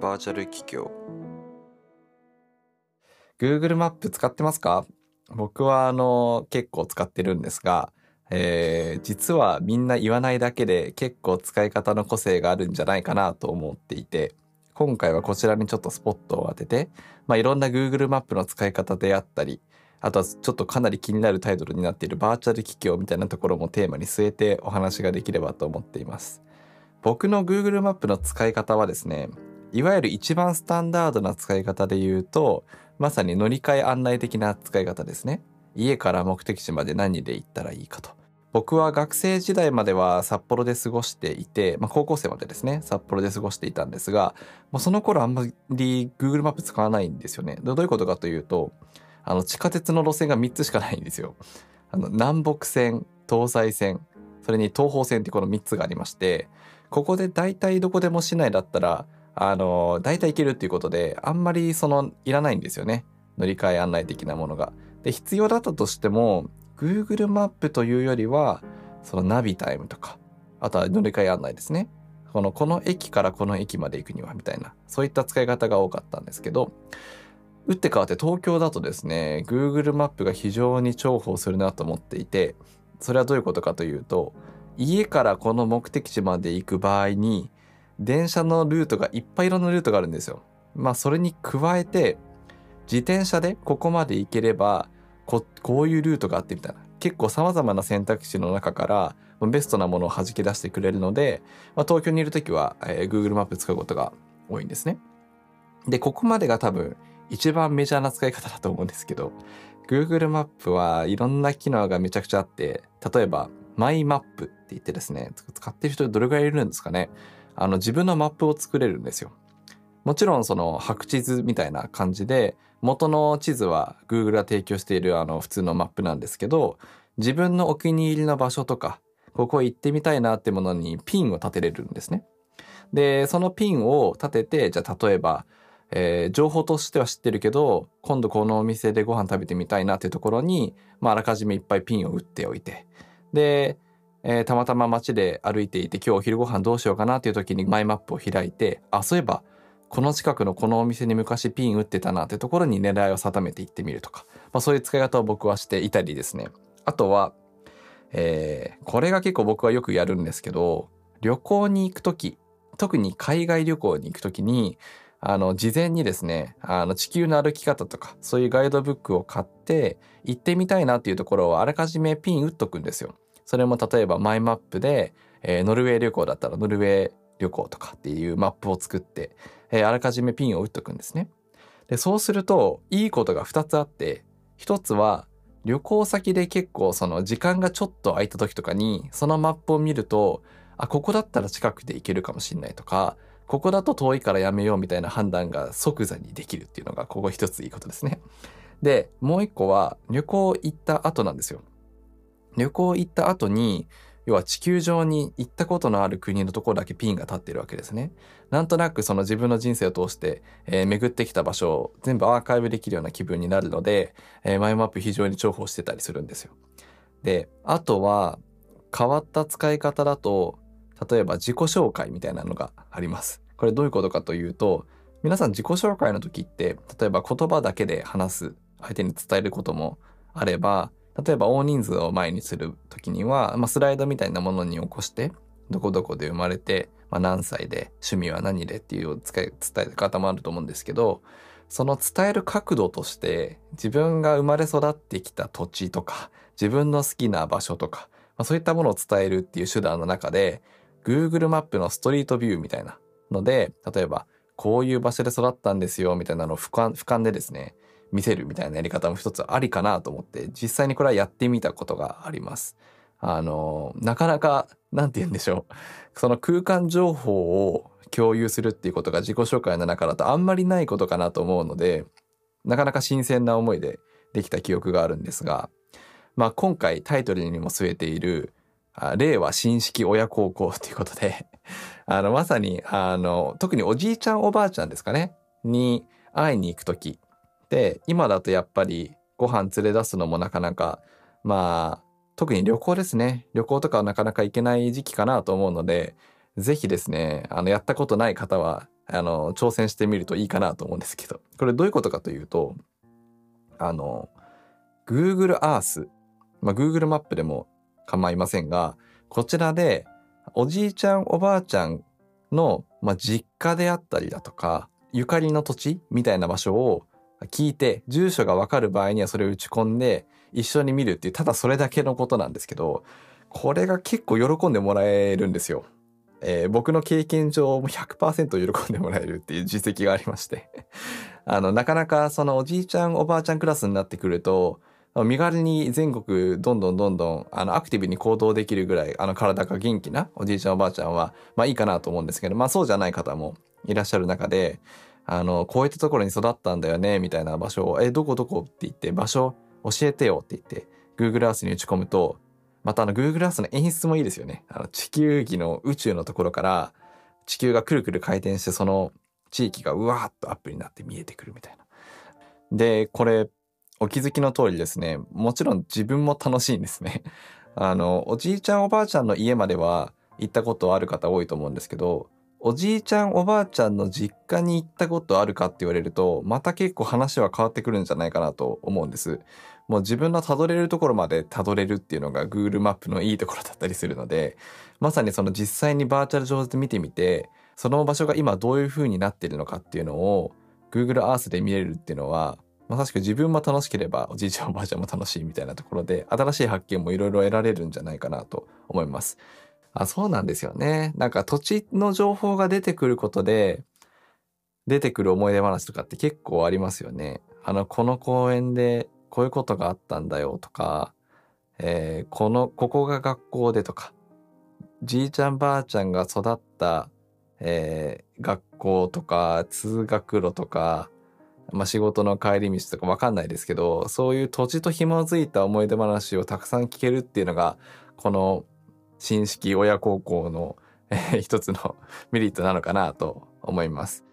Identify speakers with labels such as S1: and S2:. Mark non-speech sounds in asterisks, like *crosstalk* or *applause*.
S1: バーチャル企業
S2: Google マップ使ってますか？僕はあの結構使ってるんですが、えー実はみんな言わないだけで結構使い方の個性があるんじゃないかなと思っていて今回はこちらにちょっとスポットを当てて、まあ、いろんな Google マップの使い方であったりあとはちょっとかなり気になるタイトルになっているバーチャル企業みたいなところもテーマに据えてお話ができればと思っています。僕の Google マップの使い方はですねいわゆる一番スタンダードな使い方で言うとまさに乗り換え案内的な使い方ですね。家から目的地まで何で行ったらいいかと。僕は学生時代までは札幌で過ごしていて、まあ、高校生までですね。札幌で過ごしていたんですがもうその頃あんまり Google マップ使わないんですよね。どういうことかというとあの地下鉄の路線が3つしかないんですよ。あの南北線東西線それに東方線ってこの3つがありましてここで大体どこでも市内だったらあの大体行けるっていうことであんまりそのいらないんですよね乗り換え案内的なものが。で必要だったとしても Google マップというよりはそのナビタイムとかあとは乗り換え案内ですねこのこの駅からこの駅まで行くにはみたいなそういった使い方が多かったんですけど打って変わって東京だとですね Google マップが非常に重宝するなと思っていてそれはどういうことかというと家からこの目的地まで行く場合に電車のルートがいっぱいいろんなルートがあるんですよ。まあそれに加えて自転車でここまで行ければここういうルートがあってみたいな結構さまざまな選択肢の中からベストなものを弾き出してくれるので、まあ、東京にいる時は、えー Google マップ使うことが多いんですね。でここまでが多分一番メジャーな使い方だと思うんですけど Google マップはいろんな機能がめちゃくちゃあって例えばマイマップって言ってですね使ってる人どれぐらいいるんですかねあの自分のマップを作れるんですよ。もちろんその白地図みたいな感じで元の地図は Google が提供しているあの普通のマップなんですけど自分のお気に入りの場所とかここ行ってみたいなってものにピンを立てれるんですね。でそのピンを立ててじゃあ例えば、えー情報としては知ってるけど今度このお店でご飯食べてみたいなっていうところに、まあ、らかじめいっぱいピンを打っておいてで、えーたまたま街で歩いていて今日お昼ご飯どうしようかなっていう時にマイマップを開いてあそういえばこの近くのこのお店に昔ピン打ってたなってところに狙いを定めていってみるとか、まあ、そういう使い方を僕はしていたりですねあとは、えーこれが結構僕はよくやるんですけど旅行に行く時特に海外旅行に行く時にあの事前にですねあの地球の歩き方とかそういうガイドブックを買って行ってみたいなっていうところをあらかじめピン打っとくんですよ。それも例えばマイマップで、えーノルウェー旅行だったらノルウェー旅行とかっていうマップを作って、えーあらかじめピンを打っとくんですね。でそうするといいことが2つあって1つは旅行先で結構その時間がちょっと空いた時とかにそのマップを見るとあここだったら近くで行けるかもしれないとかここだと遠いからやめようみたいな判断が即座にできるっていうのがここ一ついいことですね。でもう一個は旅行行った後なんですよ。旅行行った後に要は地球上に行ったことのある国のところだけピンが立ってるわけですね。なんとなくその自分の人生を通して、えー巡ってきた場所を全部アーカイブできるような気分になるので、えーマイマップ非常に重宝してたりするんですよ。であとは変わった使い方だと例えば自己紹介みたいなのがあります。これどういうことかというと皆さん自己紹介の時って例えば言葉だけで話す相手に伝えることもあれば例えば大人数を前にする時には、まあ、スライドみたいなものに起こしてどこどこで生まれて、まあ、何歳で趣味は何でっていう伝え方もあると思うんですけどその伝える角度として自分が生まれ育ってきた土地とか自分の好きな場所とか、まあ、そういったものを伝えるっていう手段の中で Google マップのストリートビューみたいなので例えばこういう場所で育ったんですよみたいなのを俯瞰俯瞰でですね見せるみたいなやり方も一つありかなと思って実際にこれはやってみたことがあります。あのなかなかなんて言うんでしょうその空間情報を共有するっていうことが自己紹介の中だとあんまりないことかなと思うのでなかなか新鮮な思いでできた記憶があるんですが、まあ、今回タイトルにも据えている令和新式親孝行ということで *laughs* あのまさにあの特におじいちゃんおばあちゃんですかねに会いに行く時で今だとやっぱりご飯連れ出すのもなかなかまあ特に旅行ですね。旅行とかはなかなか行けない時期かなと思うのでぜひですねあのやったことない方はあの挑戦してみるといいかなと思うんですけど。これどういうことかというとあの Google Earth、まあ、Google マップでも構いませんがこちらでおじいちゃんおばあちゃんの、まあ、実家であったりだとかゆかりの土地みたいな場所を聞いて住所がわかる場合にはそれを打ち込んで一緒に見るっていうただそれだけのことなんですけどこれが結構喜んでもらえるんですよ。えー、僕の経験上も100%喜んでもらえるっていう *laughs* 実績がありましてあのなかなかそのおじいちゃんおばあちゃんクラスになってくると身軽に全国どんどんどんどんあのアクティブに行動できるぐらいあの体が元気なおじいちゃんおばあちゃんはまあいいかなと思うんですけどまあそうじゃない方もいらっしゃる中であのこういったところに育ったんだよねみたいな場所を「えどこどこ?」って言って場所教えてよって言って Google Earth に打ち込むとまたあの Google Earth の演出もいいですよね。あの地球儀の宇宙のところから地球がくるくる回転してその地域がうわーっとアップになって見えてくるみたいな。で、これお気づきの通りですね、もちろん自分も楽しいんですね。*laughs* あの、おじいちゃんおばあちゃんの家までは行ったことある方多いと思うんですけど、おじいちゃんおばあちゃんの実家に行ったことあるかって言われると、また結構話は変わってくるんじゃないかなと思うんです。もう自分の辿れるところまで辿れるっていうのが Google マップのいいところだったりするので、まさにその実際にバーチャル上で見てみて、その場所が今どういう風になってるのかっていうのを Google Earth で見れるっていうのは、まさしく自分も楽しければおじいちゃんおばあちゃんも楽しいみたいなところで、新しい発見もいろいろ得られるんじゃないかなと思います。あ、そうなんですよね。なんか土地の情報が出てくることで、出てくる思い出話とかって結構ありますよね。あの、この公園でこういうことがあったんだよとか、えー、この、ここが学校でとか、じいちゃんばあちゃんが育った、えー、学校とか、通学路とか、まあ、仕事の帰り道とかわかんないですけど、そういう土地と紐づいた思い出話をたくさん聞けるっていうのが、この新式親孝行の、えー、一つのメリットなのかなと思います。